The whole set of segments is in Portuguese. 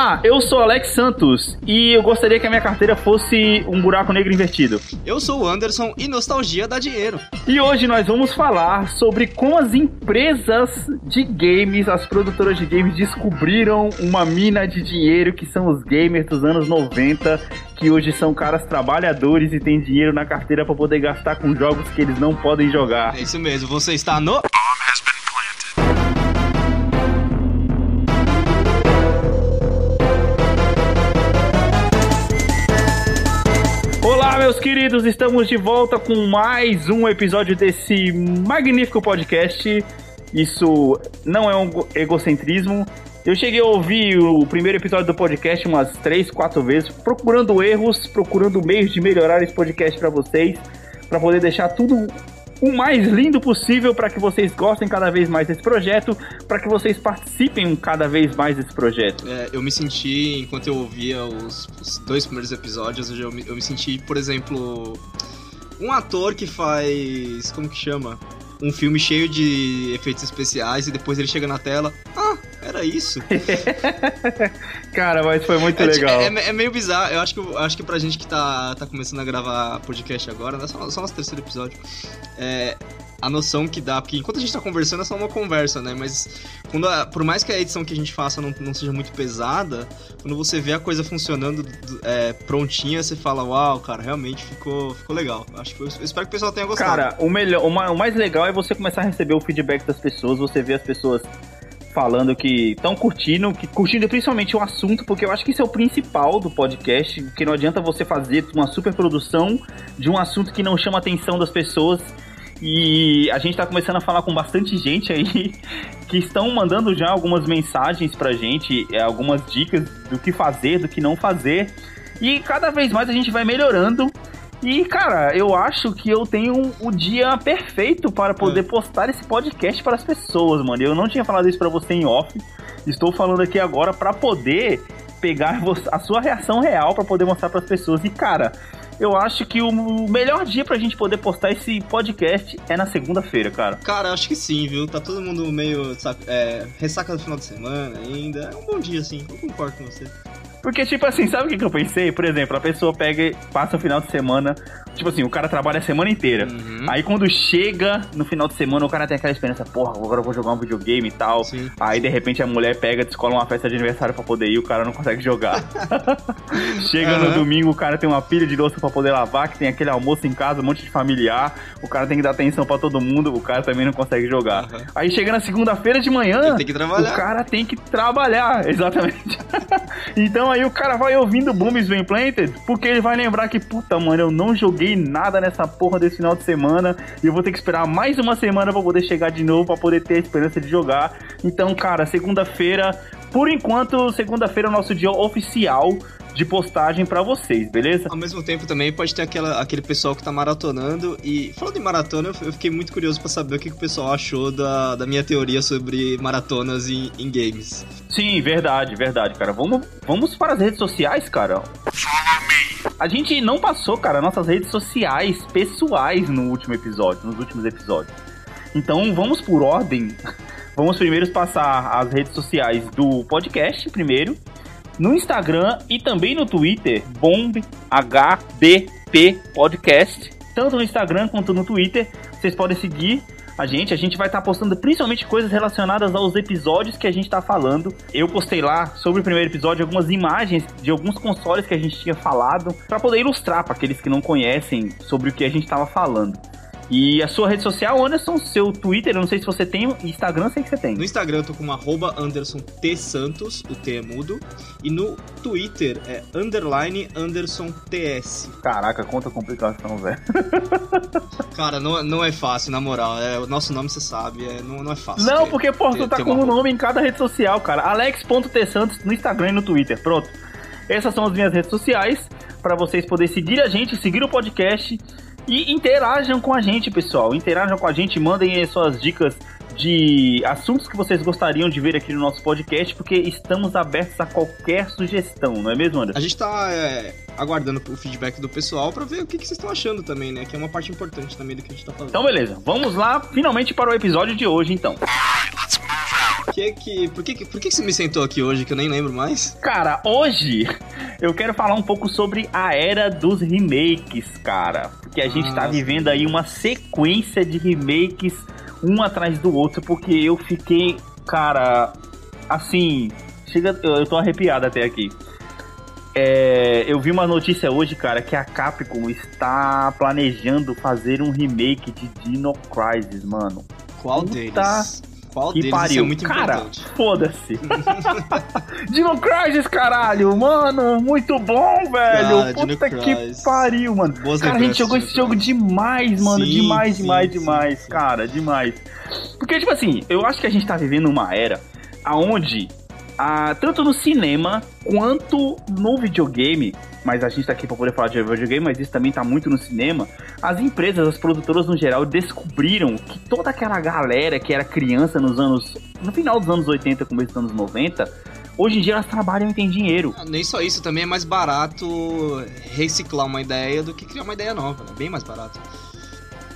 Olá, eu sou Alex Santos e eu gostaria que a minha carteira fosse um buraco negro invertido. Eu sou o Anderson e nostalgia dá dinheiro. E hoje nós vamos falar sobre como as empresas de games, as produtoras de games descobriram uma mina de dinheiro que são os gamers dos anos 90, que hoje são caras trabalhadores e têm dinheiro na carteira para poder gastar com jogos que eles não podem jogar. É isso mesmo, você está no meus queridos, estamos de volta com mais um episódio desse magnífico podcast. Isso não é um egocentrismo. Eu cheguei a ouvir o primeiro episódio do podcast umas três, quatro vezes, procurando erros, procurando meios de melhorar esse podcast para vocês, para poder deixar tudo o mais lindo possível para que vocês gostem cada vez mais desse projeto, para que vocês participem cada vez mais desse projeto. É, eu me senti, enquanto eu ouvia os, os dois primeiros episódios, eu me, eu me senti, por exemplo, um ator que faz. Como que chama? Um filme cheio de efeitos especiais e depois ele chega na tela. Ah, era isso. Cara, mas foi muito é, legal. É, é, é, meio bizarro. Eu acho que, acho que pra gente que tá, tá começando a gravar podcast agora, né, só, só nosso terceiro episódio, é, a noção que dá, porque enquanto a gente tá conversando é só uma conversa, né? Mas quando a, por mais que a edição que a gente faça não, não seja muito pesada, quando você vê a coisa funcionando é, prontinha, você fala, uau, cara, realmente ficou, ficou legal. Acho que eu, espero que o pessoal tenha gostado. Cara, o melhor, o, o mais legal é você começar a receber o feedback das pessoas, você vê as pessoas falando que estão curtindo, que curtindo principalmente o assunto, porque eu acho que isso é o principal do podcast, que não adianta você fazer uma super produção de um assunto que não chama a atenção das pessoas. E a gente tá começando a falar com bastante gente aí que estão mandando já algumas mensagens pra gente, é, algumas dicas do que fazer, do que não fazer. E cada vez mais a gente vai melhorando. E, cara, eu acho que eu tenho o dia perfeito para poder é. postar esse podcast para as pessoas, mano. Eu não tinha falado isso para você em off. Estou falando aqui agora para poder pegar a sua reação real para poder mostrar para as pessoas. E, cara, eu acho que o melhor dia pra gente poder postar esse podcast é na segunda-feira, cara. Cara, acho que sim, viu? Tá todo mundo meio sabe, é, ressaca do final de semana ainda. É um bom dia, sim. Eu concordo com você. Porque, tipo assim, sabe o que, eu pensei? Por exemplo, a pessoa pega, passa o final de semana. Tipo assim, o cara trabalha a semana inteira. Uhum. Aí quando chega no final de semana, o cara tem aquela esperança, porra, agora eu vou jogar um videogame e tal. Sim. Aí de repente a mulher pega, descola uma festa de aniversário pra poder ir, o cara não consegue jogar. chega uhum. no domingo, o cara tem uma pilha de louça pra poder lavar, que tem aquele almoço em casa, um monte de familiar. O cara tem que dar atenção pra todo mundo, o cara também não consegue jogar. Uhum. Aí chega na segunda-feira de manhã, o cara tem que trabalhar, exatamente. então aí o cara vai ouvindo Booms Bem Planted, porque ele vai lembrar que, puta, mano, eu não joguei nada nessa porra desse final de semana e eu vou ter que esperar mais uma semana para poder chegar de novo, para poder ter a esperança de jogar. Então, cara, segunda-feira, por enquanto, segunda-feira é o nosso dia oficial de postagem para vocês, beleza? Ao mesmo tempo também pode ter aquela, aquele pessoal que tá maratonando e falando em maratona, eu fiquei muito curioso para saber o que, que, o pessoal achou da, da minha teoria sobre maratonas em, em games. Sim, verdade, verdade, cara. Vamos, vamos para as redes sociais, cara. A gente não passou, cara, nossas redes sociais pessoais no último episódio, nos últimos episódios. Então vamos por ordem. Vamos primeiro passar as redes sociais do podcast primeiro no Instagram e também no Twitter, BombHBP Podcast. Tanto no Instagram quanto no Twitter, vocês podem seguir a gente. A gente vai estar tá postando principalmente coisas relacionadas aos episódios que a gente está falando. Eu postei lá sobre o primeiro episódio algumas imagens de alguns consoles que a gente tinha falado para poder ilustrar para aqueles que não conhecem sobre o que a gente estava falando. E a sua rede social, Anderson, seu Twitter, eu não sei se você tem, Instagram sei que você tem. No Instagram eu tô com arroba Anderson T Santos, o T é mudo. E no Twitter é underline Anderson TS. Caraca, quanta complicação, velho. Cara, não, não é fácil, na moral. É, o nosso nome você sabe, é, não, não é fácil. Não, ter, porque, pô, tu tá com o um nome em cada rede social, cara. Alex.tsantos no Instagram e no Twitter. Pronto. Essas são as minhas redes sociais para vocês poderem seguir a gente, seguir o podcast e interajam com a gente, pessoal. Interajam com a gente, mandem suas dicas de assuntos que vocês gostariam de ver aqui no nosso podcast, porque estamos abertos a qualquer sugestão, não é mesmo, Anderson? A gente tá é, aguardando o feedback do pessoal para ver o que, que, vocês estão achando também, né? Que é uma parte importante também do que a gente tá fazendo. Então, beleza. Vamos lá, finalmente, para o episódio de hoje, então. Let's. Que que, por que, por que você me sentou aqui hoje que eu nem lembro mais? Cara, hoje eu quero falar um pouco sobre a era dos remakes, cara. Porque a gente tá ah, vivendo aí uma sequência de remakes um atrás do outro, porque eu fiquei, cara, assim, chega, eu, eu tô arrepiado até aqui. É, eu vi uma notícia hoje, cara, que a Capcom está planejando fazer um remake de Dino Crisis, mano. Qual Puta deles? Qual que deles pariu. é muito cara, foda-se. Dino Crisis, caralho, mano, muito bom, velho. Ah, Puta que pariu, mano. Boas cara, a gente jogou esse jogo demais, mano, sim, demais, sim, demais, sim, demais, cara, demais. Porque, tipo assim, eu acho que a gente tá vivendo uma era aonde ah, tanto no cinema quanto no videogame, mas a gente tá aqui para poder falar de videogame, mas isso também tá muito no cinema. As empresas, as produtoras no geral, descobriram que toda aquela galera que era criança nos anos. no final dos anos 80, começo dos anos 90, hoje em dia elas trabalham e têm dinheiro. Ah, nem só isso, também é mais barato reciclar uma ideia do que criar uma ideia nova, né? Bem mais barato.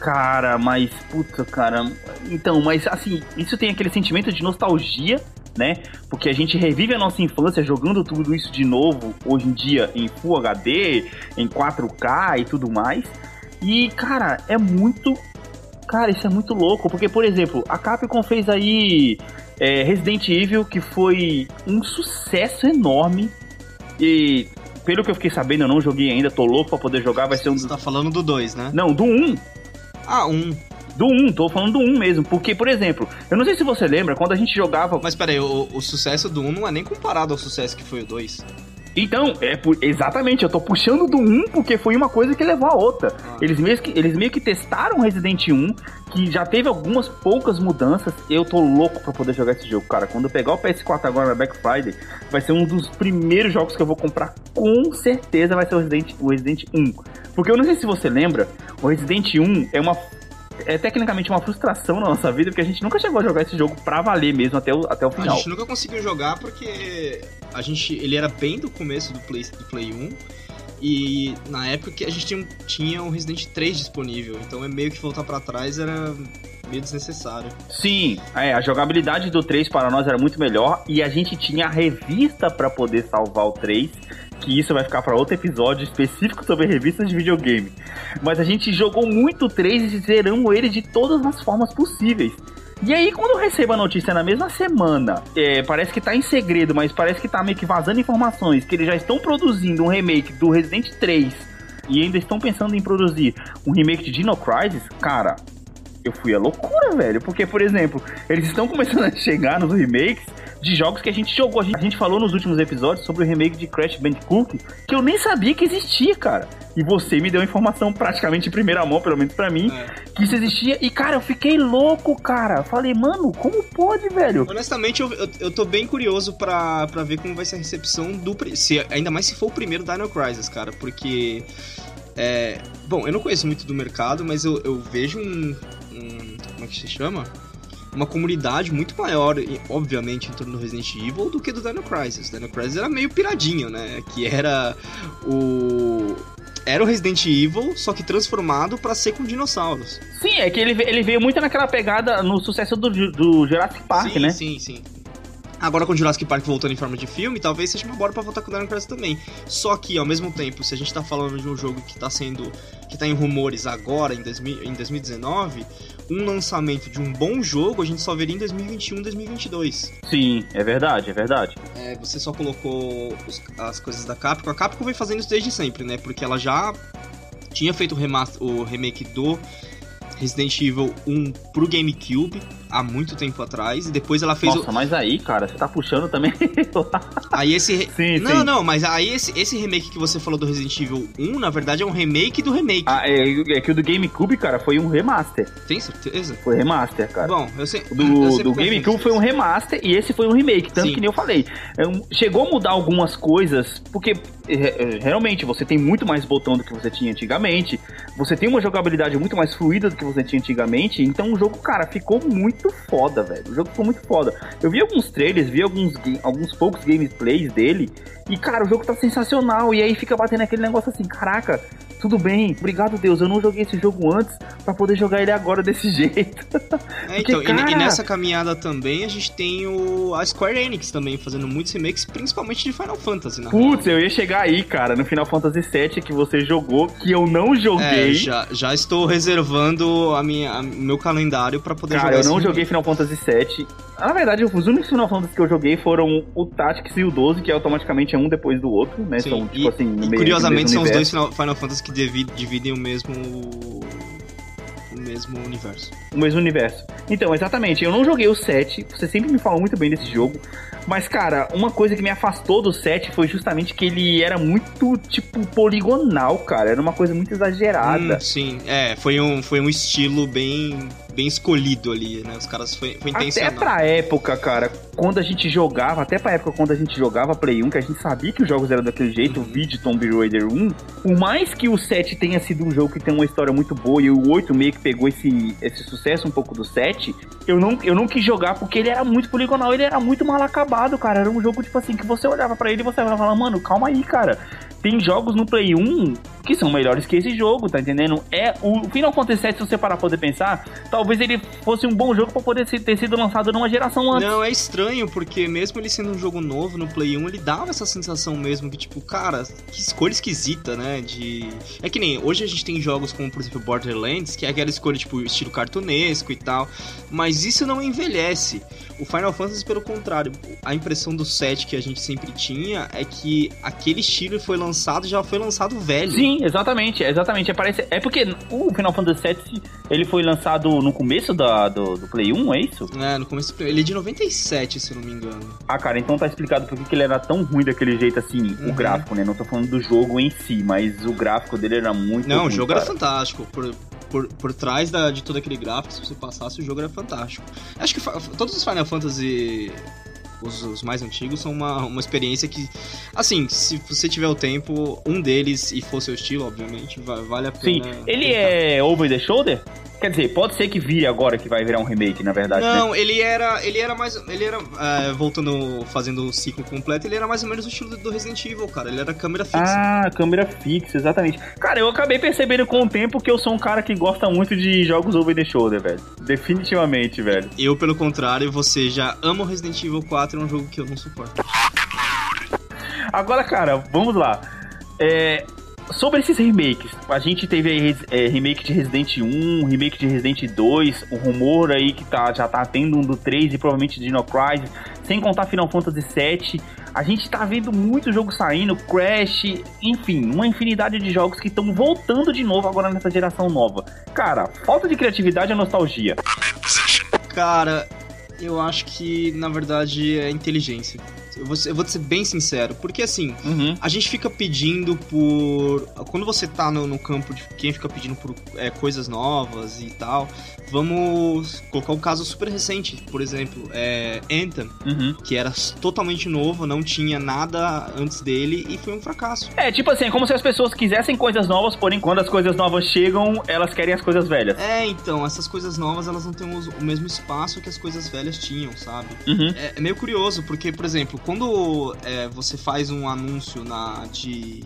Cara, mas, puta, cara. Então, mas assim, isso tem aquele sentimento de nostalgia né? Porque a gente revive a nossa infância jogando tudo isso de novo, hoje em dia em Full HD, em 4K e tudo mais. E, cara, é muito. Cara, isso é muito louco, porque, por exemplo, a Capcom fez aí é, Resident Evil, que foi um sucesso enorme. E pelo que eu fiquei sabendo, eu não joguei ainda, tô louco pra poder jogar, vai ser um. Você tá falando do 2, né? Não, do 1. Um. Ah, 1. Um. Do 1, tô falando do 1 mesmo. Porque, por exemplo, eu não sei se você lembra, quando a gente jogava. Mas peraí, o, o sucesso do 1 não é nem comparado ao sucesso que foi o 2. Então, é por, exatamente, eu tô puxando do 1 porque foi uma coisa que levou a outra. Ah. Eles, meio que, eles meio que testaram Resident 1, que já teve algumas poucas mudanças. Eu tô louco pra poder jogar esse jogo, cara. Quando eu pegar o PS4 agora na Black Friday, vai ser um dos primeiros jogos que eu vou comprar, com certeza vai ser o Resident, o Resident 1. Porque eu não sei se você lembra, o Resident 1 é uma é tecnicamente uma frustração na nossa vida, porque a gente nunca chegou a jogar esse jogo pra valer mesmo até o, até o final. A gente nunca conseguiu jogar porque a gente, ele era bem do começo do Play, do Play 1. E na época que a gente tinha, tinha um Resident 3 disponível, então é meio que voltar para trás era meio desnecessário. Sim, é, a jogabilidade do 3 para nós era muito melhor e a gente tinha a revista para poder salvar o 3 que isso vai ficar para outro episódio específico sobre revistas de videogame. Mas a gente jogou muito 3 e zeramos ele de todas as formas possíveis. E aí, quando eu recebo a notícia na mesma semana, é, parece que tá em segredo, mas parece que tá meio que vazando informações que eles já estão produzindo um remake do Resident 3 e ainda estão pensando em produzir um remake de Dino Crisis, cara, eu fui a loucura, velho. Porque, por exemplo, eles estão começando a chegar nos remakes de jogos que a gente jogou. A gente, a gente falou nos últimos episódios sobre o remake de Crash Bandicoot, que eu nem sabia que existia, cara. E você me deu informação praticamente em primeira mão, pelo menos para mim, é. que isso existia. E, cara, eu fiquei louco, cara. Falei, mano, como pode, velho? Honestamente, eu, eu, eu tô bem curioso pra, pra ver como vai ser a recepção do. Se, ainda mais se for o primeiro Dino Crisis, cara, porque. É, bom, eu não conheço muito do mercado, mas eu, eu vejo um, um. Como é que se chama? Uma comunidade muito maior, obviamente, em torno do Resident Evil do que do Dino Crisis. Dino Crisis era meio piradinho, né? Que era o era o Resident Evil, só que transformado para ser com dinossauros. Sim, é que ele, ele veio muito naquela pegada no sucesso do, do Jurassic Park, sim, né? Sim, sim. Agora com o Jurassic Park voltando em forma de filme, talvez seja uma bola para voltar com o Dino Crisis também. Só que, ao mesmo tempo, se a gente tá falando de um jogo que tá sendo. que tá em rumores agora, em, 2000, em 2019, um lançamento de um bom jogo a gente só veria em 2021, 2022. Sim, é verdade, é verdade. É, você só colocou os, as coisas da Capcom. A Capcom vem fazendo isso desde sempre, né? Porque ela já tinha feito o, remaster, o remake do Resident Evil 1 pro GameCube há muito tempo atrás e depois ela fez Nossa, o... mas aí, cara, você tá puxando também. aí esse sim, Não, sim. não, mas aí esse, esse remake que você falou do Resident Evil 1, na verdade é um remake do remake. Ah, é, é que o do GameCube, cara, foi um remaster. Tem certeza? Foi remaster, cara. Bom, eu sei. Do, eu do GameCube foi um remaster e esse foi um remake, tanto sim. que nem eu falei. É chegou a mudar algumas coisas, porque é, realmente você tem muito mais botão do que você tinha antigamente. Você tem uma jogabilidade muito mais fluida do que você tinha antigamente. Então o jogo, cara, ficou muito foda, velho. O jogo ficou muito foda. Eu vi alguns trailers, vi alguns, alguns poucos gameplays dele. E, cara, o jogo tá sensacional. E aí fica batendo aquele negócio assim, caraca, tudo bem, obrigado Deus, eu não joguei esse jogo antes para poder jogar ele agora desse jeito. É, então, Porque, cara... e, nessa caminhada também a gente tem o a Square Enix também fazendo muitos remakes, principalmente de Final Fantasy, né? Putz, eu ia chegar aí, cara, no Final Fantasy VII que você jogou, que eu não joguei. É, já, já estou reservando a minha, a, meu calendário para poder cara, jogar. Cara, eu não joguei Final Fantasy VII. Na verdade, os únicos Final Fantasy que eu joguei foram o Tactics e o 12, que automaticamente é um depois do outro, né? Sim, São, tipo e, assim, e curiosamente são universo. os dois Final Fantasy que dividem o mesmo o mesmo universo. O mesmo universo. Então, exatamente, eu não joguei o 7, você sempre me fala muito bem desse jogo, mas, cara, uma coisa que me afastou do 7 foi justamente que ele era muito, tipo, poligonal, cara. Era uma coisa muito exagerada. Hum, sim, é, foi um, foi um estilo bem bem escolhido ali, né? Os caras foi, foi intencional. Até pra época, cara, quando a gente jogava, até pra época quando a gente jogava Play 1, que a gente sabia que os jogos eram daquele jeito, uhum. o vídeo Tomb Raider 1, por mais que o 7 tenha sido um jogo que tem uma história muito boa e o 8 meio que pegou esse, esse sucesso um pouco do 7, eu não, eu não quis jogar porque ele era muito poligonal, ele era muito mal acabado, cara. Era um jogo, tipo assim, que você olhava para ele e você falava, mano, calma aí, cara. Tem jogos no Play 1 que são melhores que esse jogo, tá entendendo? É o Final Fantasy VII, se você parar pra poder pensar, talvez ele fosse um bom jogo para poder ter sido lançado numa geração antes. Não, é estranho, porque mesmo ele sendo um jogo novo no Play 1, ele dava essa sensação mesmo que, tipo, cara, que escolha esquisita, né? De. É que nem hoje a gente tem jogos como, por exemplo, Borderlands, que é aquela escolha, tipo, estilo cartunesco e tal, mas isso não envelhece. O Final Fantasy, pelo contrário, a impressão do set que a gente sempre tinha é que aquele estilo foi lançado já foi lançado velho. Sim, exatamente, exatamente. É, parece, é porque o Final Fantasy VII ele foi lançado no começo da, do, do Play 1, é isso? É, no começo Ele é de 97, se eu não me engano. Ah, cara, então tá explicado por que ele era tão ruim daquele jeito assim, uhum. o gráfico, né? Não tô falando do jogo em si, mas o gráfico dele era muito. Não, ruim, o jogo cara. era fantástico. Por, por, por trás da, de todo aquele gráfico, se você passasse, o jogo era fantástico. Acho que todos os Final Fantasy os, os, mais antigos são uma, uma experiência que, assim, se você tiver o tempo, um deles e for seu estilo, obviamente, vale a pena. Sim, ele tentar. é over the shoulder? Quer dizer, pode ser que vire agora que vai virar um remake, na verdade. Não, né? ele era. Ele era mais. Ele era. É, voltando, fazendo o ciclo completo, ele era mais ou menos o estilo do Resident Evil, cara. Ele era câmera fixa. Ah, câmera fixa, exatamente. Cara, eu acabei percebendo com o tempo que eu sou um cara que gosta muito de jogos over the shoulder, velho. Definitivamente, velho. Eu, pelo contrário, você já ama o Resident Evil 4, é um jogo que eu não suporto. Agora, cara, vamos lá. É, sobre esses remakes, a gente teve aí é, remake de Resident 1, remake de Resident 2, o rumor aí que tá, já tá tendo um do 3 e provavelmente Dino Crisis, sem contar Final Fantasy 7. A gente tá vendo muito jogo saindo, Crash, enfim, uma infinidade de jogos que estão voltando de novo agora nessa geração nova. Cara, falta de criatividade é nostalgia. Cara, eu acho que na verdade é inteligência. Eu vou, eu vou ser bem sincero, porque assim, uhum. a gente fica pedindo por. Quando você tá no, no campo de quem fica pedindo por é, coisas novas e tal, vamos colocar um caso super recente, por exemplo, é Anthem, uhum. que era totalmente novo, não tinha nada antes dele e foi um fracasso. É, tipo assim, é como se as pessoas quisessem coisas novas, porém quando as coisas novas chegam, elas querem as coisas velhas. É, então, essas coisas novas elas não têm o mesmo espaço que as coisas velhas tinham, sabe? Uhum. É, é meio curioso, porque, por exemplo, quando é, você faz um anúncio na de,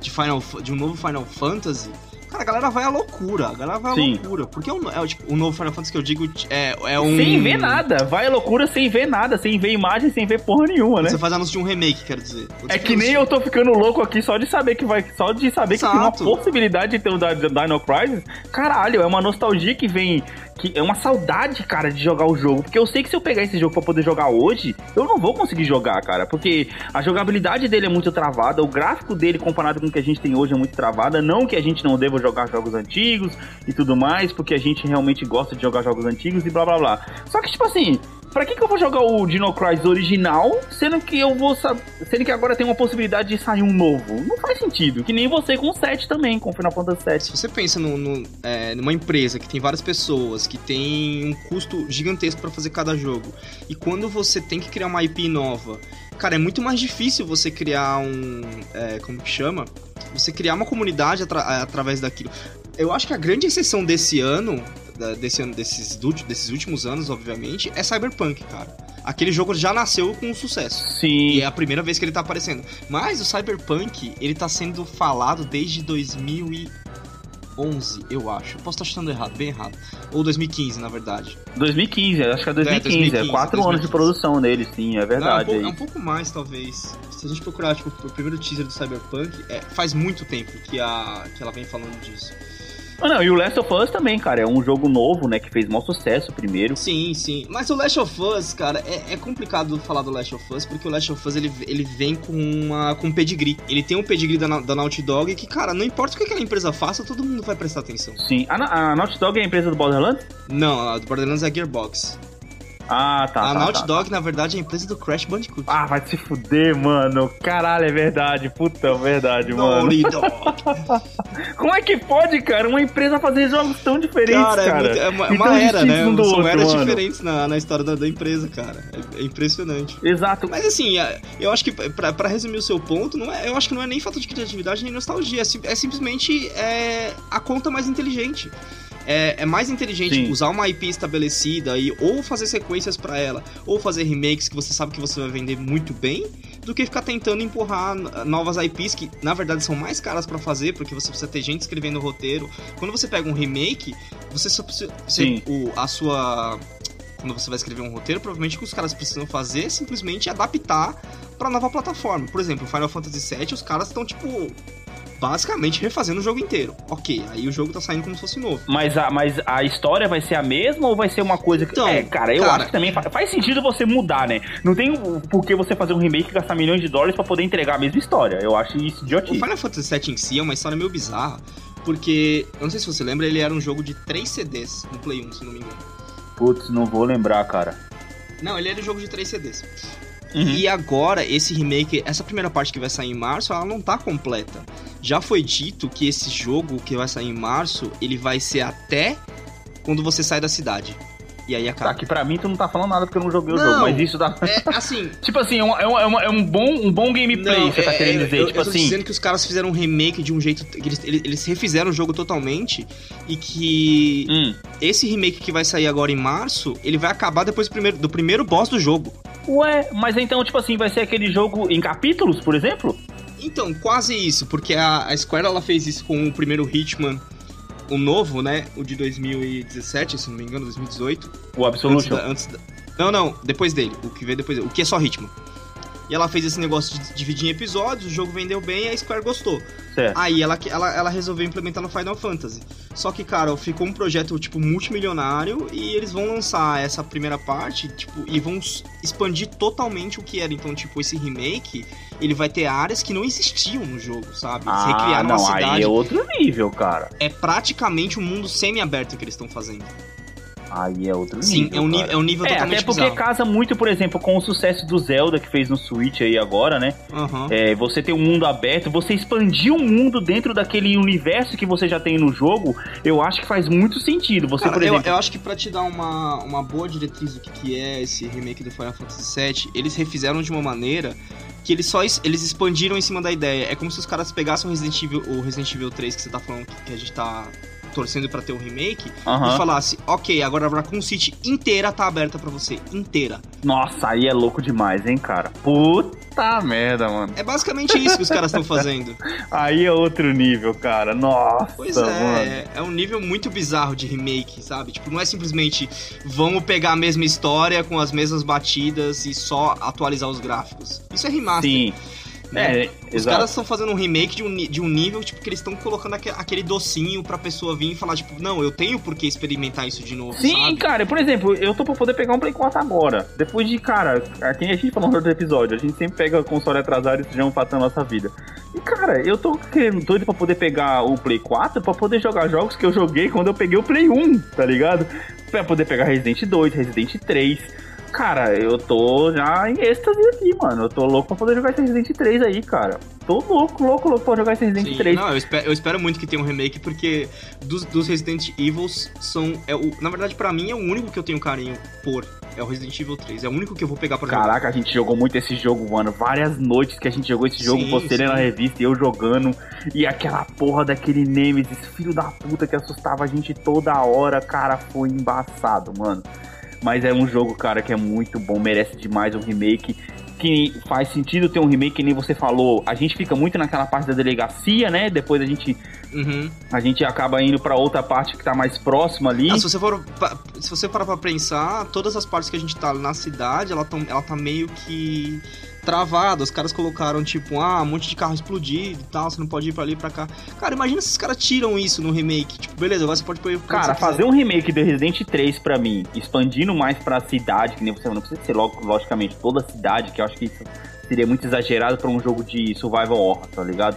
de, Final, de um novo Final Fantasy, Cara, a galera vai à loucura. A galera vai à Sim. loucura. Porque o, é, tipo, o novo Final Fantasy que eu digo é, é um. Sem ver nada. Vai à loucura sem ver nada. Sem ver imagem, sem ver porra nenhuma, né? Você faz anúncio de um remake, quer dizer. É que nem eu tô ficando louco aqui só de saber que vai. Só de saber Exato. que tem uma possibilidade de ter o da Dino Crisis. Caralho, é uma nostalgia que vem que é uma saudade, cara, de jogar o jogo. Porque eu sei que se eu pegar esse jogo para poder jogar hoje, eu não vou conseguir jogar, cara. Porque a jogabilidade dele é muito travada, o gráfico dele comparado com o que a gente tem hoje é muito travada. Não que a gente não deva jogar jogos antigos e tudo mais, porque a gente realmente gosta de jogar jogos antigos e blá blá blá. Só que, tipo assim, Pra que, que eu vou jogar o Dino Crisis original, sendo que eu vou sendo que agora tem uma possibilidade de sair um novo? Não faz sentido. Que nem você com o 7 também, com o Final Fantasy 7. Se você pensa no, no, é, numa empresa que tem várias pessoas, que tem um custo gigantesco para fazer cada jogo, e quando você tem que criar uma IP nova, cara, é muito mais difícil você criar um. É, como que chama? Você criar uma comunidade atra através daquilo. Eu acho que a grande exceção desse ano desse ano, desses, desses últimos anos, obviamente, é Cyberpunk, cara. aquele jogo já nasceu com sucesso. Sim. E é a primeira vez que ele tá aparecendo. Mas o Cyberpunk, ele tá sendo falado desde 2011, eu acho. Posso estar chutando errado, bem errado. Ou 2015, na verdade. 2015, acho que é 2015. É, 2015 é quatro 2015. anos de produção dele, sim, é verdade. Não, é, um pouco, é, um pouco, mais, talvez. Se a gente procurar, tipo, o primeiro teaser do Cyberpunk, é, faz muito tempo que, a, que ela vem falando disso. Ah, não, e o Last of Us também, cara, é um jogo novo, né, que fez maior sucesso primeiro. Sim, sim. Mas o Last of Us, cara, é, é, complicado falar do Last of Us, porque o Last of Us, ele, ele vem com, uma, com um pedigree. Ele tem um pedigree da, da Naughty Dog que, cara, não importa o que aquela empresa faça, todo mundo vai prestar atenção. Sim. A, a Naughty Dog é a empresa do Borderlands? Não, a do Borderlands é a Gearbox. Ah, tá. A tá, Naughty tá, Dog, tá. na verdade, é a empresa do Crash Bandicoot. Ah, vai se fuder, mano. Caralho, é verdade. Puta, é verdade, mano. Dog. Como é que pode, cara, uma empresa fazer jogos tão diferentes, cara? cara? É, muito, é uma, uma era, né? Um São outro, eras mano. diferentes na, na história da, da empresa, cara. É, é, impressionante. Exato. Mas assim, é, eu acho que, pra, pra resumir o seu ponto, não é, eu acho que não é nem falta de criatividade nem nostalgia. É, é simplesmente é, a conta mais inteligente é, é mais inteligente Sim. usar uma IP estabelecida e ou fazer sequências para ela, ou fazer remakes que você sabe que você vai vender muito bem, do que ficar tentando empurrar novas IPs que na verdade são mais caras para fazer, porque você precisa ter gente escrevendo o roteiro. Quando você pega um remake, você só precisa. O, a sua quando você vai escrever um roteiro, provavelmente o que os caras precisam fazer é simplesmente adaptar para nova plataforma. Por exemplo, Final Fantasy VII, os caras estão tipo basicamente refazendo o jogo inteiro. Ok, aí o jogo tá saindo como se fosse novo. Mas a, mas a história vai ser a mesma ou vai ser uma coisa que. Então, é, cara, eu cara, acho que também faz, faz, sentido você mudar, né? Não tem por que você fazer um remake e gastar milhões de dólares para poder entregar a mesma história. Eu acho isso idiotice. O Final Fantasy VII em si é uma história meio bizarra. Porque, eu não sei se você lembra, ele era um jogo de 3 CDs no Play 1, se não me engano. Putz, não vou lembrar, cara. Não, ele era um jogo de 3 CDs. Uhum. E agora, esse remake, essa primeira parte que vai sair em março, ela não tá completa. Já foi dito que esse jogo que vai sair em março, ele vai ser até quando você sai da cidade. E aí acaba. Tá, que pra mim tu não tá falando nada porque eu não joguei não, o jogo, mas isso dá. É assim. tipo assim, é um, é, um, é um bom, um bom gameplay, não, você tá é, querendo dizer. Eu, tipo eu tô assim. dizendo que os caras fizeram um remake de um jeito. Eles, eles refizeram o jogo totalmente. E que hum. esse remake que vai sair agora em março, ele vai acabar depois do primeiro, do primeiro boss do jogo. Ué, mas então, tipo assim, vai ser aquele jogo em capítulos, por exemplo? Então, quase isso, porque a, a Square ela fez isso com o primeiro Hitman, o novo, né? O de 2017, se não me engano, 2018. O Absolution? Antes da, antes da, não, não, depois dele. O que veio depois dele. O que é só Hitman. E ela fez esse negócio de dividir em episódios, o jogo vendeu bem e a Square gostou. Certo. Aí ela, ela, ela resolveu implementar no Final Fantasy. Só que, cara, ficou um projeto, tipo, multimilionário e eles vão lançar essa primeira parte, tipo, e vão expandir totalmente o que era. Então, tipo, esse remake, ele vai ter áreas que não existiam no jogo, sabe? Eles ah, recriaram não, uma cidade. Aí é outro nível, cara. É praticamente um mundo semi-aberto que eles estão fazendo. Aí é outro nível. Sim, é um, nível, é um nível é, totalmente Até porque bizarro. casa muito, por exemplo, com o sucesso do Zelda que fez no Switch aí agora, né? Uhum. É, você tem um mundo aberto, você expandir o um mundo dentro daquele universo que você já tem no jogo, eu acho que faz muito sentido. Você, Cara, por exemplo. Eu, eu, acho que pra te dar uma, uma boa diretriz do que, que é esse remake do Final Fantasy VII, eles refizeram de uma maneira que eles só eles expandiram em cima da ideia. É como se os caras pegassem o Resident Evil, o Resident Evil 3 que você tá falando que, que a gente tá torcendo para ter um remake uhum. e falasse, ok, agora a Raccoon City inteira tá aberta para você, inteira. Nossa, aí é louco demais, hein, cara? Puta merda, mano. É basicamente isso que os caras estão fazendo. Aí é outro nível, cara. Nossa. Pois é, mano. é um nível muito bizarro de remake, sabe? Tipo, não é simplesmente vamos pegar a mesma história com as mesmas batidas e só atualizar os gráficos. Isso é remaster. Sim. Né? É, Os exato. caras estão fazendo um remake de um, de um nível, tipo, que eles estão colocando aquele docinho pra pessoa vir e falar, tipo, não, eu tenho por que experimentar isso de novo. Sim, sabe? cara, por exemplo, eu tô pra poder pegar um Play 4 agora. Depois de, cara, quem a gente falou no outro episódio, a gente sempre pega console atrasado e isso já é um fato na nossa vida. E, cara, eu tô querendo doido pra poder pegar o Play 4 pra poder jogar jogos que eu joguei quando eu peguei o Play 1, tá ligado? Pra poder pegar Resident 2, Resident 3 cara, eu tô já em êxtase aqui, mano. Eu tô louco pra poder jogar esse Resident 3 aí, cara. Tô louco, louco, louco pra jogar esse Resident Sim, 3. Não, eu espero, eu espero, muito que tenha um remake, porque dos, dos Resident Evils são. É o, na verdade, pra mim, é o único que eu tenho carinho por. É o Resident Evil 3. É o único que eu vou pegar pra Caraca, jogar. Caraca, a gente jogou muito esse jogo, mano. Várias noites que a gente jogou esse jogo, sim, você na revista e eu jogando. E aquela porra daquele Nemesis, filho da puta que assustava a gente toda hora, cara, foi embaçado, mano. Mas é um jogo, cara, que é muito bom, merece demais um remake que faz sentido ter um remake, que nem você falou. A gente fica muito naquela parte da delegacia, né? Depois a gente uhum. a gente acaba indo para outra parte que tá mais próxima ali. Ah, se você for se você parar para pensar, todas as partes que a gente tá na cidade, ela, tão, ela tá meio que travado. Os caras colocaram, tipo, ah, um monte de carro explodido e tal, você não pode ir pra ali pra cá. Cara, imagina se os caras tiram isso no remake. Tipo, beleza, agora você pode pôr. Cara, fazer um remake do Resident 3 pra mim, expandindo mais pra cidade, que nem você não precisa ser, logicamente, toda a cidade, que eu acho que isso seria muito exagerado pra um jogo de survival horror, tá ligado?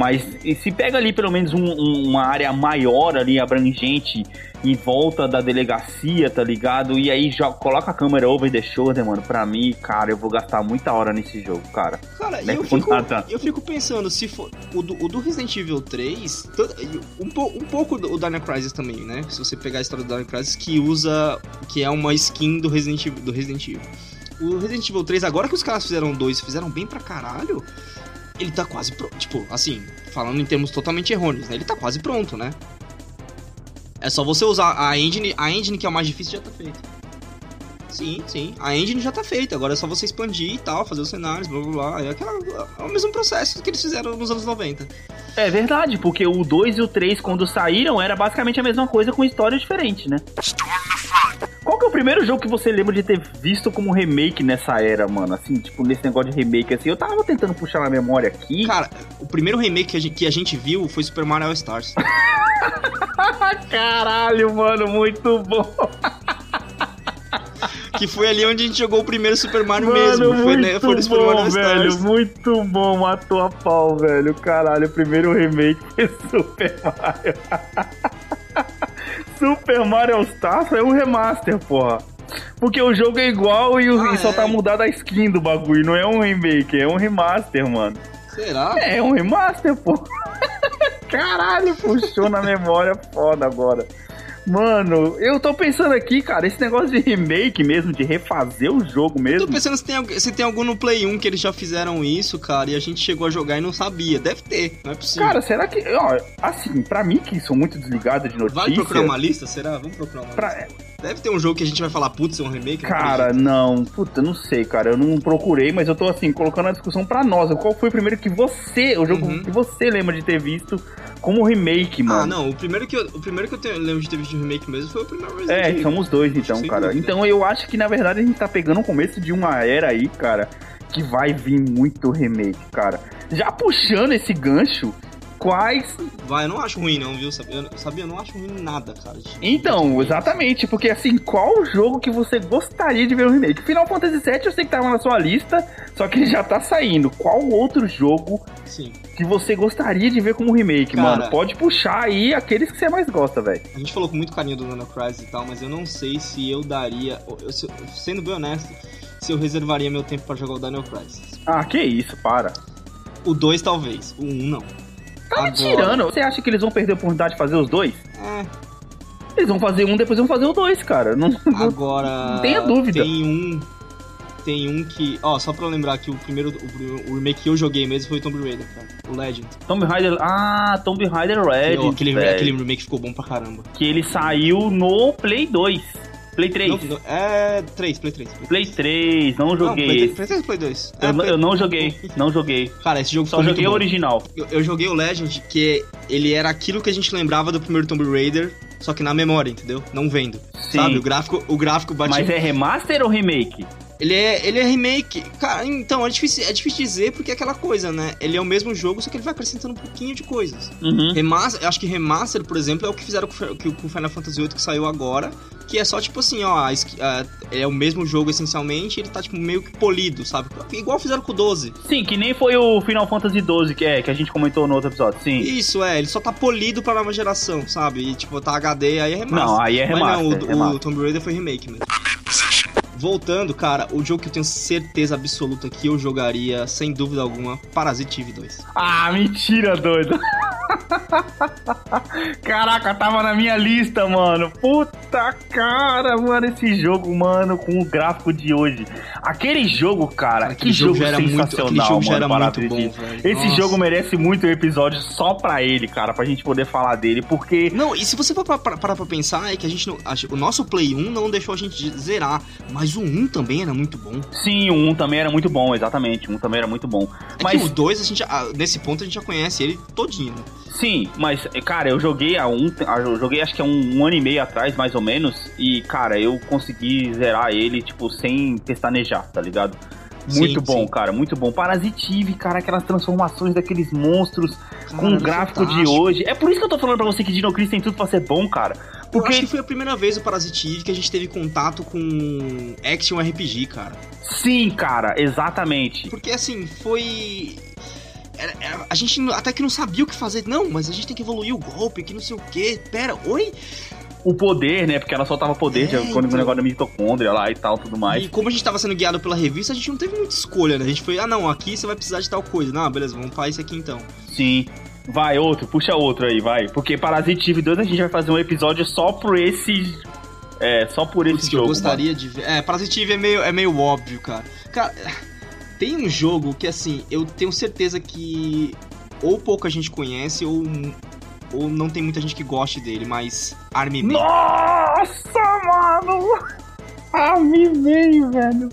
Mas se pega ali pelo menos um, um, uma área maior ali, abrangente, em volta da delegacia, tá ligado? E aí já coloca a câmera over the shoulder, mano. Pra mim, cara, eu vou gastar muita hora nesse jogo, cara. Cara, eu fico, eu fico pensando, se for. O do, o do Resident Evil 3, um, um pouco o Dino Crisis também, né? Se você pegar a história do Dino Crisis, que usa. que é uma skin do Resident Evil. Do Resident Evil. O Resident Evil 3, agora que os caras fizeram dois fizeram bem pra caralho, ele tá quase pronto. Tipo, assim, falando em termos totalmente errôneos, né? Ele tá quase pronto, né? É só você usar a engine, a engine que é o mais difícil já tá feita. Sim, sim. A engine já tá feita, agora é só você expandir e tal, fazer os cenários, blá blá blá. É, aquela, é o mesmo processo que eles fizeram nos anos 90. É verdade, porque o 2 e o 3, quando saíram, era basicamente a mesma coisa com história diferente, né? Qual que é o primeiro jogo que você lembra de ter visto como remake nessa era, mano? Assim, tipo, nesse negócio de remake, assim, eu tava tentando puxar na memória aqui. Cara, o primeiro remake que a gente, que a gente viu foi Super Mario All Stars. Caralho, mano, muito bom. que foi ali onde a gente jogou o primeiro Super Mario mano, mesmo. Foi, né, foi no Super bom, Mario velho, Stars. Muito bom, matou a pau, velho. Caralho, o primeiro remake foi Super Mario. Super Mario All Stars é um remaster, porra. Porque o jogo é igual e, ah, e só tá é? tá mudada a skin do bagulho. Não é um remake, é um remaster, mano. Será? É um remaster, porra. Caralho, puxou na memória foda agora. Mano, eu tô pensando aqui, cara, esse negócio de remake mesmo, de refazer o jogo mesmo. Eu tô pensando se tem, se tem algum no Play 1 que eles já fizeram isso, cara, e a gente chegou a jogar e não sabia. Deve ter, não é possível. Cara, será que. Ó, assim, pra mim que sou muito desligado de notícias. Vai procurar uma lista, será? Vamos procurar uma pra... lista. Deve ter um jogo que a gente vai falar, putz, é um remake? Cara, não. Puta, não sei, cara. Eu não procurei, mas eu tô assim, colocando a discussão pra nós. Qual foi o primeiro que você, o jogo uhum. que você lembra de ter visto como remake, mano? Ah, não. O primeiro que eu, o primeiro que eu tenho, lembro de ter visto de remake mesmo foi o primeiro Resident É, somos dois então, cara. Dúvida. Então eu acho que na verdade a gente tá pegando o começo de uma era aí, cara, que vai vir muito remake, cara. Já puxando esse gancho, quais. Vai, eu não acho ruim, não, viu? Sabia? Eu, sabia? Eu não acho ruim nada, cara. Então, exatamente, porque assim, qual jogo que você gostaria de ver um remake? Final Fantasy VII eu sei que tava na sua lista, só que ele já tá saindo. Qual outro jogo Sim. que você gostaria de ver como remake, cara, mano? Pode puxar aí aqueles que você mais gosta, velho. A gente falou com muito carinho do Nano Crisis e tal, mas eu não sei se eu daria. Eu, sendo bem honesto, se eu reservaria meu tempo para jogar o Daniel Crisis. Ah, que isso, para. O 2 talvez, o 1 um, não. Tá me tirando. Você acha que eles vão perder a oportunidade de fazer os dois? É. Eles vão fazer um, depois vão fazer o dois, cara. Não, Agora. Não tenha dúvida. Tem um. Tem um que. Ó, só pra lembrar que o primeiro. O, o remake que eu joguei mesmo foi Tomb Raider, cara. O Legend. Tomb Raider. Ah, Tomb Raider Legend. aquele, aquele remake ficou bom pra caramba. Que ele saiu no Play 2. Play 3. Não, não, é 3, Play 3. Play 3, não joguei. Não, Play 3, Play 3 Play 2? É, eu, Play... eu, não joguei, não joguei. Cara, esse jogo Só joguei o original. Eu, eu, joguei o Legend, que ele era aquilo que a gente lembrava do primeiro Tomb Raider, só que na memória, entendeu? Não vendo. Sim. Sabe? O gráfico, o gráfico batia... Mas é remaster ou remake? Ele é, ele é remake. Cara, então, é difícil, é difícil dizer porque é aquela coisa, né? Ele é o mesmo jogo, só que ele vai acrescentando um pouquinho de coisas. Uhum. Remaster, acho que remaster, por exemplo, é o que fizeram com, o Final Fantasy VIII que saiu agora, que é só tipo assim, ó, é o mesmo jogo essencialmente, ele tá tipo meio que polido, sabe? Igual fizeram com o 12. Sim, que nem foi o Final Fantasy 12 que é, que a gente comentou no outro episódio, sim. Isso, é, ele só tá polido pra nova geração, sabe? E tipo, tá HD, aí é remaster. Não, aí é remaster. Mas não, o, remaster. o Tomb Raider foi remake mesmo. Voltando, cara, o jogo que eu tenho certeza absoluta que eu jogaria, sem dúvida alguma, Parasite Eve 2. Ah, mentira, doido. Caraca, tava na minha lista, mano. Puta Puta cara, mano, esse jogo, mano, com o gráfico de hoje. Aquele jogo, cara, Aquele que jogo, muito, sensacional, aquele jogo mano, muito bom, velho. Esse Nossa. jogo merece muito um episódio só pra ele, cara, pra gente poder falar dele, porque Não, e se você for pa- pa- parar pra pensar, é que a gente não. a- o nosso Play 1 não deixou a gente zerar. Mas o 1 também era muito bom. sim, o 1 também era muito bom, exatamente, o 1 também era muito bom. É Mas o 2, a gente, nesse ponto, a gente já conhece ele todinho. né? Sim, mas, cara, eu joguei há um. Eu joguei acho que há um, um ano e meio atrás, mais ou menos. E, cara, eu consegui zerar ele, tipo, sem pestanejar, tá ligado? Muito Sim, bom, sim. cara, muito bom. Parasitive, cara, aquelas transformações daqueles monstros com o Cara, gráfico de fantástico. hoje. É por isso que eu tô falando pra você que Dino Crisis tem tudo pra ser bom, cara. Eu acho Porque, que foi a primeira vez o Parasitive que a gente teve contato com Action RPG, cara. sim, cara, exatamente. Porque assim, foi. Era- era- a gente até que não sabia o que fazer. Não, mas a gente tem que evoluir o golpe, que não sei o quê. Pera, oi? O poder, né? Porque ela soltava poder É, de quando o então. negócio da mitocôndria lá e tal, tudo mais. E como a gente tava sendo guiado pela revista, a gente não teve muita escolha, né? A gente foi, ah não, aqui você vai precisar de tal coisa. Não, beleza, vamos para esse aqui então. Sim. Vai, outro, puxa outro aí, vai. Porque Parasitive 2 a gente vai fazer um episódio só por esse. É, só por esse Putz, que jogo. eu gostaria de ver. É, Parasitive é meio, é meio óbvio, cara. Cara, tem um jogo que assim, eu tenho certeza que ou pouca gente conhece ou, ou não tem muita gente que goste dele, mas Army. Man. Nossa, mano! Me veio, velho.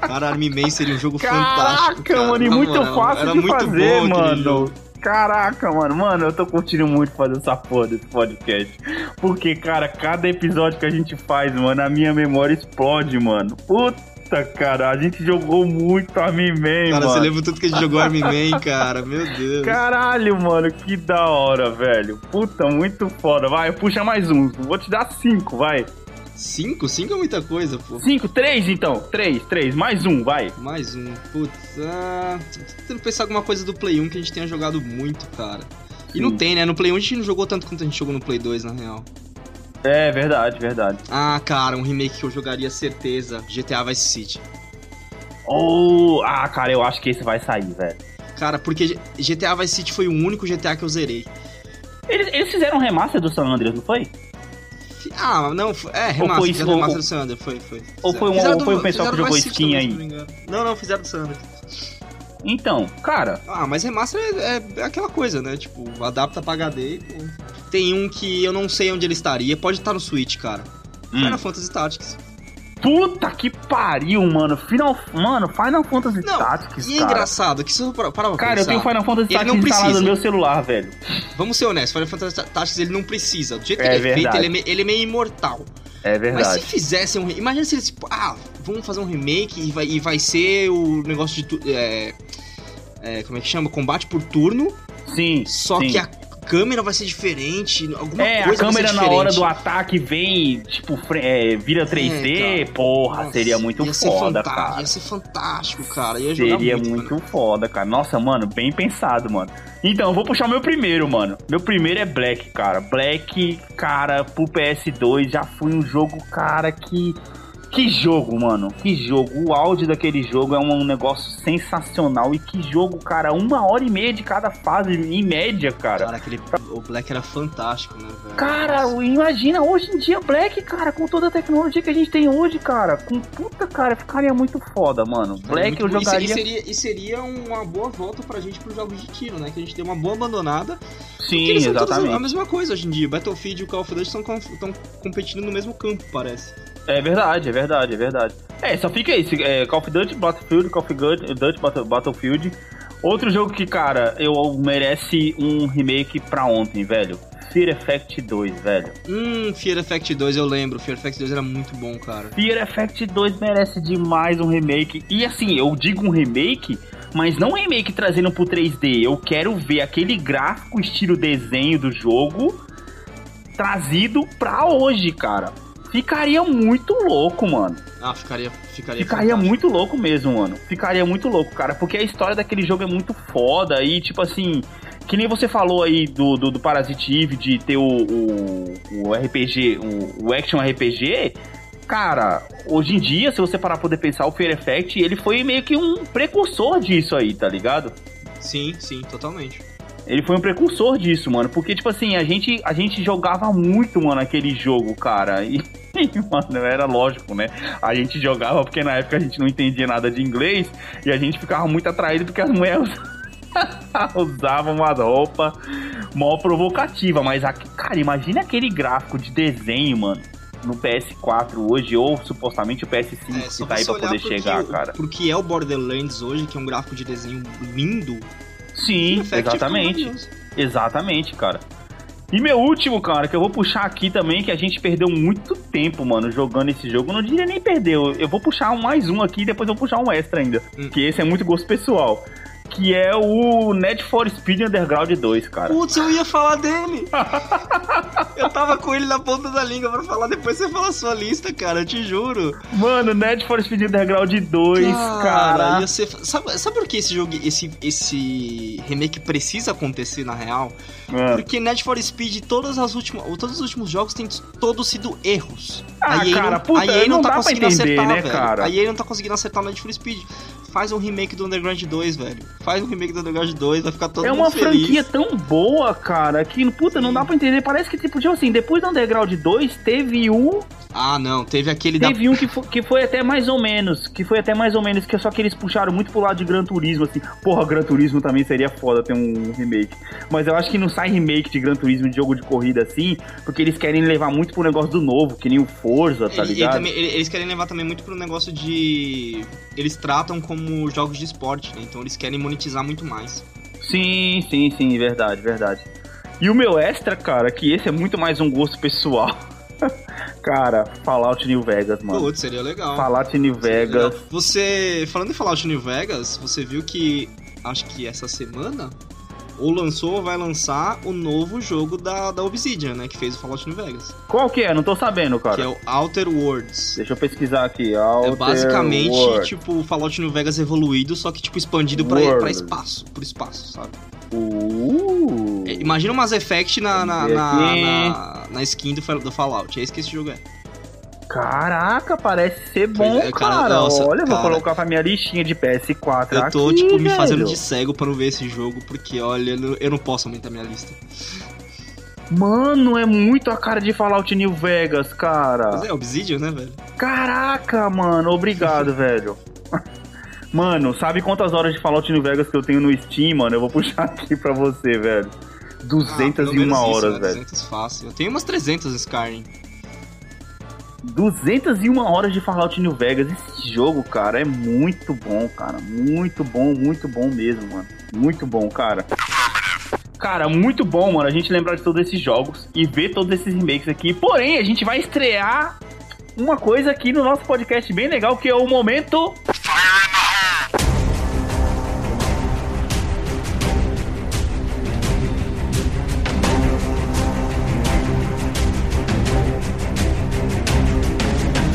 Cara, Army Man seria um jogo fantástico. Caraca, cara, mano, e muito fácil Era de muito fazer, mano. Caraca, mano, mano, eu tô curtindo muito fazer essa porra desse podcast. Porque, cara, cada episódio que a gente faz, mano, a minha memória explode, mano. Puta, cara, a gente jogou muito Army Man, Cara, mano. você lembra tudo que a gente jogou Army Man, cara? Meu Deus. Caralho, mano, que da hora, velho. Puta, muito foda. Vai, puxa mais um. Vou te dar cinco, vai. Cinco? Cinco é muita coisa, pô. Cinco, três então. Três, três. Mais um, vai. Mais um. Putz, ah, tô tentando pensar alguma coisa do Play 1 que a gente tenha jogado muito, cara. E Sim. não tem, né? No Play 1 a gente não jogou tanto quanto a gente jogou no Play 2, na real. É, verdade, verdade. Ah, cara, um remake que eu jogaria certeza. GTA Vice City. Oh, ah, cara, eu acho que esse vai sair, velho. Cara, porque GTA Vice City foi o único GTA que eu zerei. Eles, eles fizeram um remaster do San Andreas, não foi? Ah, não, foi- é, Ou remaster, foi fizeram remaster ou- do Sander, foi, foi. ou foi um- Fizeram ou foi o pessoal fizeram que do jogou skin aí? não. Não, fizeram do Sander. Então, cara, Ah, mas remaster é, é aquela coisa, né? Tipo, adapta pra HD pô. Tem um que eu não sei onde ele estaria, pode estar no Switch, cara. hum, Final Fantasy Tactics. puta que pariu, mano. Final, mano, Final Fantasy Não, Tactics, E é cara. engraçado que se eu parar pra Cara, eu tenho Final Fantasy Tactics instalado no meu celular, velho. Vamos ser honestos, Final Fantasy Tactics ele não precisa. Do jeito que É ele é feito, verdade. ele é, ele é meio imortal. É Mas se verdade. fizessem um. Imagina se eles, tipo, ah, vamos fazer um remake e vai, e vai ser o negócio de. É, é, como é que chama? Combate por turno. Sim. Só sim. que a câmera vai ser diferente. Alguma É, a coisa vai ser câmera na hora do ataque vem, tipo, é, vira 3D, cara. porra, Nossa, seria muito ia foda, cara. Ia ser fantástico, cara. Ia jogar Seria muito, muito foda, cara. Nossa, mano, bem pensado, mano. Então, eu vou puxar meu primeiro, mano. Meu primeiro é Black, cara. Black, cara, pro PS2 já foi um jogo, cara, que. Que jogo, mano. Que jogo. O áudio daquele jogo é um negócio sensacional. E que jogo, cara. Uma hora e meia de cada fase, em média, cara. Cara, aquele. O Black era fantástico, né, velho? Cara, Nossa. imagina hoje em dia Black, cara, com toda a tecnologia que a gente tem hoje, cara. Com puta, cara, ficaria muito foda, mano. Black muito eu jogaria. E seria, e seria uma boa volta pra gente pros jogos de tiro, né? Que a gente tem uma boa abandonada. Sim, exatamente. a mesma coisa hoje em dia. Battlefield e o Call of Duty estão competindo no mesmo campo, parece. É verdade, é verdade, é verdade. É, só fica isso. É, Call of Duty, Battlefield, Call of Duty, Duty, Battle- Battlefield. Outro jogo que, cara, eu merece um remake pra ontem, velho. Fear Effect 2, velho. Hum, Fear Effect 2 eu lembro. Fear Effect 2 era muito bom, cara. Fear Effect 2 merece demais um remake. E assim, eu digo um remake, mas não um remake trazendo pro 3D. Eu quero ver aquele gráfico estilo desenho do jogo trazido pra hoje, cara. Ficaria muito louco, mano. Ah, ficaria. Ficaria, Ficaria muito louco mesmo, mano. Ficaria muito louco, cara. Porque a história daquele jogo é muito foda. E, tipo assim, que nem você falou aí do, do, do Parasite Eve, de ter o, o, o RPG, o, o Action RPG. Cara, hoje em dia, se você parar pra poder pensar, o Fear Effect, ele foi meio que um precursor disso aí, tá ligado? Sim, sim, totalmente. Ele foi um precursor disso, mano. Porque, tipo assim, a gente, a gente jogava muito, mano, aquele jogo, cara. E, mano, era lógico, né? A gente jogava porque na época a gente não entendia nada de inglês e a gente ficava muito atraído porque as mulheres usavam uma roupa mó provocativa. Mas, cara, imagina aquele gráfico de desenho, mano no PS4 hoje, ou supostamente o PS5 é, que tá aí pra poder chegar, cara. Porque é o Borderlands hoje, que é um gráfico de desenho lindo. Sim, exatamente. Exatamente, cara. E meu último, cara, que eu vou puxar aqui também, que a gente perdeu muito tempo, mano, jogando esse jogo. não diria nem perdeu. Eu vou puxar mais um aqui e depois eu vou puxar um extra ainda. Hum. Que esse é muito gosto pessoal que é o Net for Speed Underground 2, cara. Putz, eu ia falar dele. eu tava com ele na ponta da língua pra falar, depois você fala a sua lista, cara, eu te juro. Mano, Net for Speed Underground 2, cara. cara. Ser... Sabe, sabe por que esse jogo, esse, esse remake precisa acontecer na real? Mano. Porque Net for Speed, todas as últimas, todos os últimos jogos têm todos sido erros. Ah, a cara, não, puta, a EA não, não tá conseguindo entender, acertar, né, velho. Cara? A EA não tá conseguindo acertar o Net for Speed faz um remake do Underground 2, velho. Faz um remake do Underground 2, vai ficar todo é mundo feliz. É uma franquia tão boa, cara, que, puta, não dá pra entender. Parece que, tipo, tipo assim, depois do Underground 2, teve um ah, não, teve aquele Teve da... um que foi, que foi até mais ou menos, que foi até mais ou menos, que é só que eles puxaram muito pro lado de Gran Turismo, assim. Porra, Gran Turismo também seria foda ter um remake. Mas eu acho que não sai remake de Gran Turismo de jogo de corrida assim, porque eles querem levar muito pro negócio do novo, que nem o Forza, tá ligado? Ele também, eles querem levar também muito pro negócio de... Eles tratam como jogos de esporte, né? Então eles querem monetizar muito mais. Sim, sim, sim, verdade, verdade. E o meu extra, cara, que esse é muito mais um gosto pessoal. Cara, Fallout New Vegas, mano. Putz, seria legal. Fallout New Vegas. Você, falando em Fallout New Vegas, você viu que, acho que essa semana, ou lançou ou vai lançar o novo jogo da, da Obsidian, né? Que fez o Fallout New Vegas. Qual que é? Não tô sabendo, cara. Que é o Outer Worlds. Deixa eu pesquisar aqui. Outer é basicamente, World. tipo, o Fallout New Vegas evoluído, só que, tipo, expandido pra, pra espaço. Por espaço, sabe? Uh. É, imagina umas Effect na, na, na, na, na skin do, do Fallout. É isso que esse jogo é. Caraca, parece ser bom, é, cara. cara. Nossa, Olha, cara, vou colocar pra minha listinha de PS4 Eu tô, aqui, tipo, velho. me fazendo de cego pra não ver esse jogo, porque, olha, eu não posso aumentar minha lista. Mano, é muito a cara de Fallout New Vegas, cara. Mas é Obsidian, né, velho? Caraca, mano, obrigado, velho. Mano, sabe quantas horas de Fallout New Vegas que eu tenho no Steam, mano? Eu vou puxar aqui pra você, velho. 201 ah, horas, isso, né? velho. 200 fácil. Eu tenho umas 300 Skyrim. 201 horas de Fallout New Vegas. Esse jogo, cara, é muito bom, cara. Muito bom, muito bom mesmo, mano. Muito bom, cara. Cara, muito bom, mano, a gente lembrar de todos esses jogos e ver todos esses remakes aqui. Porém, a gente vai estrear uma coisa aqui no nosso podcast bem legal, que é o momento.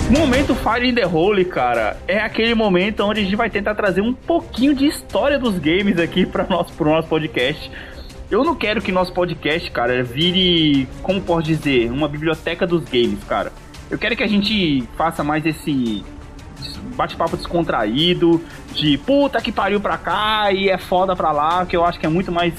Momento Fire in the Hole, cara, é aquele momento onde a gente vai tentar trazer um pouquinho de história dos games aqui para nosso pro nosso podcast. Eu não quero que nosso podcast, cara, vire, como posso dizer, uma biblioteca dos games, cara. Eu quero que a gente faça mais esse bate-papo descontraído, de puta que pariu pra cá e é foda pra lá, que eu acho que é muito mais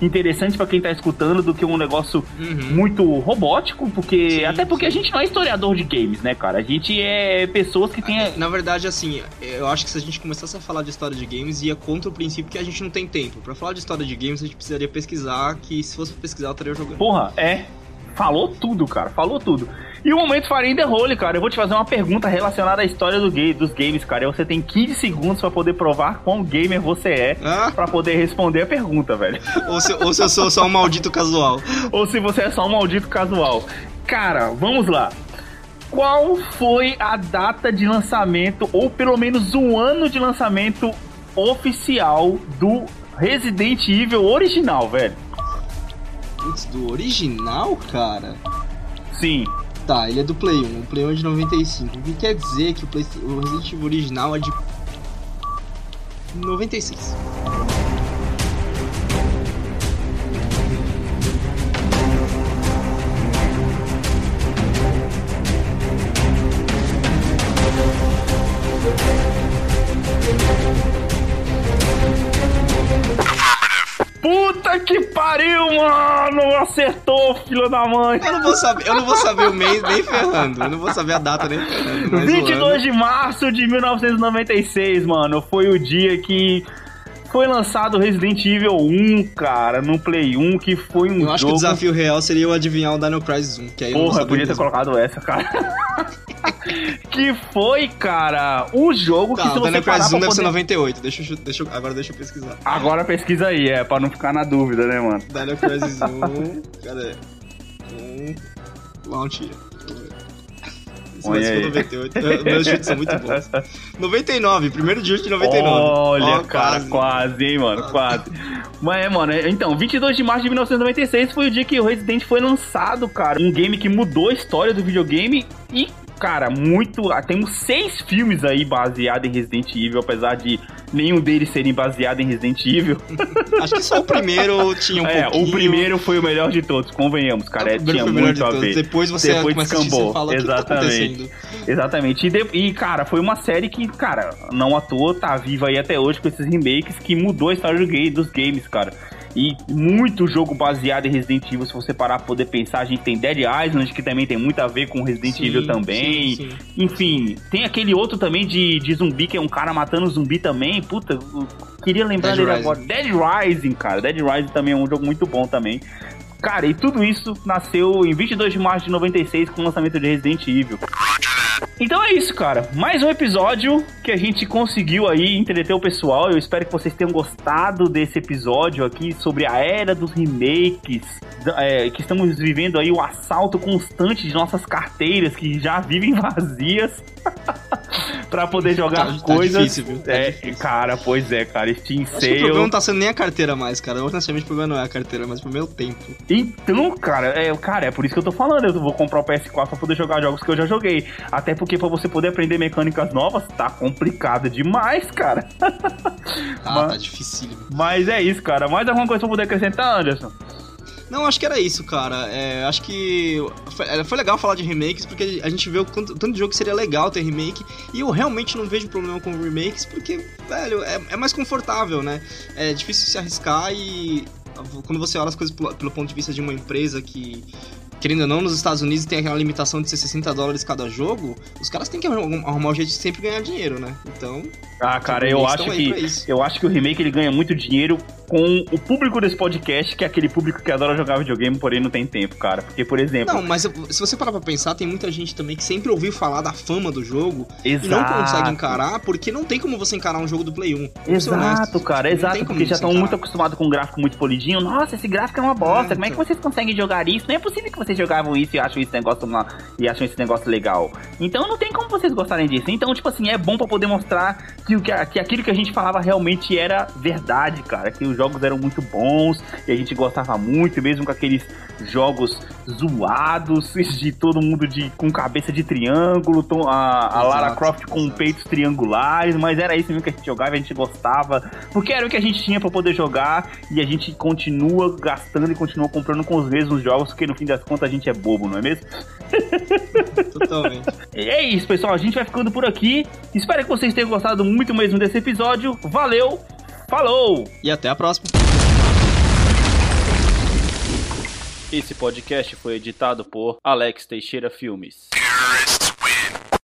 interessante para quem tá escutando do que um negócio uhum. muito robótico, porque sim, até porque sim. a gente não é historiador de games, né, cara? A gente é pessoas que têm Na verdade, assim, eu acho que se a gente começasse a falar de história de games ia contra o princípio que a gente não tem tempo. Para falar de história de games, a gente precisaria pesquisar, que se fosse pesquisar, eu estaria jogando. Porra, é. Falou tudo, cara. Falou tudo. E o momento Farinha the Role, cara. Eu vou te fazer uma pergunta relacionada à história do game, dos games, cara. E você tem 15 segundos para poder provar quão gamer você é ah? para poder responder a pergunta, velho. Ou se, ou se eu sou só um maldito casual. ou se você é só um maldito casual. Cara, vamos lá. Qual foi a data de lançamento, ou pelo menos o ano de lançamento oficial do Resident Evil original, velho? Putz, do original, cara? Sim. Tá, ele é do Play 1, o Play 1 é de 95. O que quer dizer que o, Play, o Resident Evil original é de 96. Puta que pariu! mano! Acertou, filho da mãe! Eu não vou saber, eu não vou saber o mês nem ferrando. Eu não vou saber a data nem ferrando. 22 de março de 1996, mano. Foi o dia que foi lançado Resident Evil 1, cara, no Play 1, que foi um eu jogo... Eu acho que o desafio real seria eu adivinhar o Dino Crisis 1, que aí Porra, eu podia ter colocado essa, cara. que foi, cara, o jogo tá, que se você Dino Crisis 1 deve poder... ser 98, deixa eu, deixa eu, agora deixa eu pesquisar. Agora pesquisa aí, é, pra não ficar na dúvida, né, mano? Dino Crisis 1, cadê? 1, launch. Olha 98. Meus chutes são muito bons. 99, primeiro chute de 99. Olha, oh, cara, quase. quase, hein, mano, quase. Mas é, mano, então, 22 de março de 1996 foi o dia que o Resident foi lançado, cara. Um game que mudou a história do videogame e cara, muito. Ah, temos seis filmes aí baseados em Resident Evil, apesar de nenhum deles serem baseados em Resident Evil. Acho que só o primeiro tinha um é, pouquinho. o primeiro foi o melhor de todos, convenhamos, cara. É, tinha muito a ver. Depois você Depois descambou. Fala, Exatamente. Tá Exatamente. E, de, e, cara, foi uma série que, cara, não à toa tá viva aí até hoje com esses remakes que mudou a história dos games, cara. E muito jogo baseado em Resident Evil, se você parar pra poder pensar, a gente tem Dead Island, que também tem muito a ver com Resident sim, Evil também. Sim, sim. Enfim, tem aquele outro também de, de zumbi, que é um cara matando zumbi também. Puta, queria lembrar Dead dele Rising. agora. Dead Rising, cara. Dead Rising também é um jogo muito bom também. Cara, e tudo isso nasceu em 22 de março de 96 com o lançamento de Resident Evil. Então é isso, cara. Mais um episódio que a gente conseguiu aí entreter o pessoal. Eu espero que vocês tenham gostado desse episódio aqui sobre a era dos remakes. É, que estamos vivendo aí o assalto constante de nossas carteiras que já vivem vazias. Pra poder jogar tá, coisas. Tá difícil, viu? Tá é, difícil. cara, pois é, cara. Steam Acho Sale. o problema não tá sendo nem a carteira mais, cara. Honestamente, o problema não é a carteira, mas o meu tempo. Então, cara, é, cara, é por isso que eu tô falando. Eu vou comprar o PS4 pra poder jogar jogos que eu já joguei. Até porque pra você poder aprender mecânicas novas, tá complicado demais, cara. Ah, mas, tá difícil. Mas é isso, cara. Mais alguma coisa pra poder acrescentar, Anderson? Não, acho que era isso, cara. É, acho que foi, é, foi, legal falar de remakes, porque a gente vê o tanto, tanto de jogo que seria legal ter remake, e eu realmente não vejo problema com remakes, porque, velho, é, é mais confortável, né? É difícil se arriscar e quando você olha as coisas pelo ponto de vista de uma empresa que querendo ou não, nos Estados Unidos tem aquela limitação de ser 60 dólares cada jogo, os caras têm que arrumar um jeito de sempre ganhar dinheiro, né? Então. Ah, cara, eu acho que. Eu acho que o remake ele ganha muito dinheiro com o público desse podcast, que é aquele público que adora jogar videogame, porém não tem tempo, cara. Porque, por exemplo. Não, mas se você parar pra pensar, tem muita gente também que sempre ouviu falar da fama do jogo exato. e não consegue encarar, porque não tem como você encarar um jogo do Play 1. Exato, cara, exato, porque já estão muito acostumados com um gráfico muito polidinho. Nossa, esse gráfico é uma bosta. É, como é que então. vocês conseguem jogar isso? Não é possível que vocês jogavam isso e acham esse negócio uma, e acham esse negócio legal. Então não tem como vocês gostarem disso. Então, tipo assim, é bom para poder mostrar que, que aquilo que a gente falava realmente era verdade, cara. Que os jogos eram muito bons e a gente gostava muito, mesmo com aqueles jogos zoados de todo mundo de com cabeça de triângulo, a, a Lara Croft com peitos triangulares, mas era isso mesmo que a gente jogava, a gente gostava, porque era o que a gente tinha para poder jogar e a gente continua gastando e continua comprando com os mesmos jogos, porque no fim das contas a gente é bobo, não é mesmo? Totalmente. É isso, pessoal, a gente vai ficando por aqui. Espero que vocês tenham gostado muito mesmo desse episódio. Valeu! Falou! E até a próxima. Esse podcast foi editado por Alex Teixeira Filmes.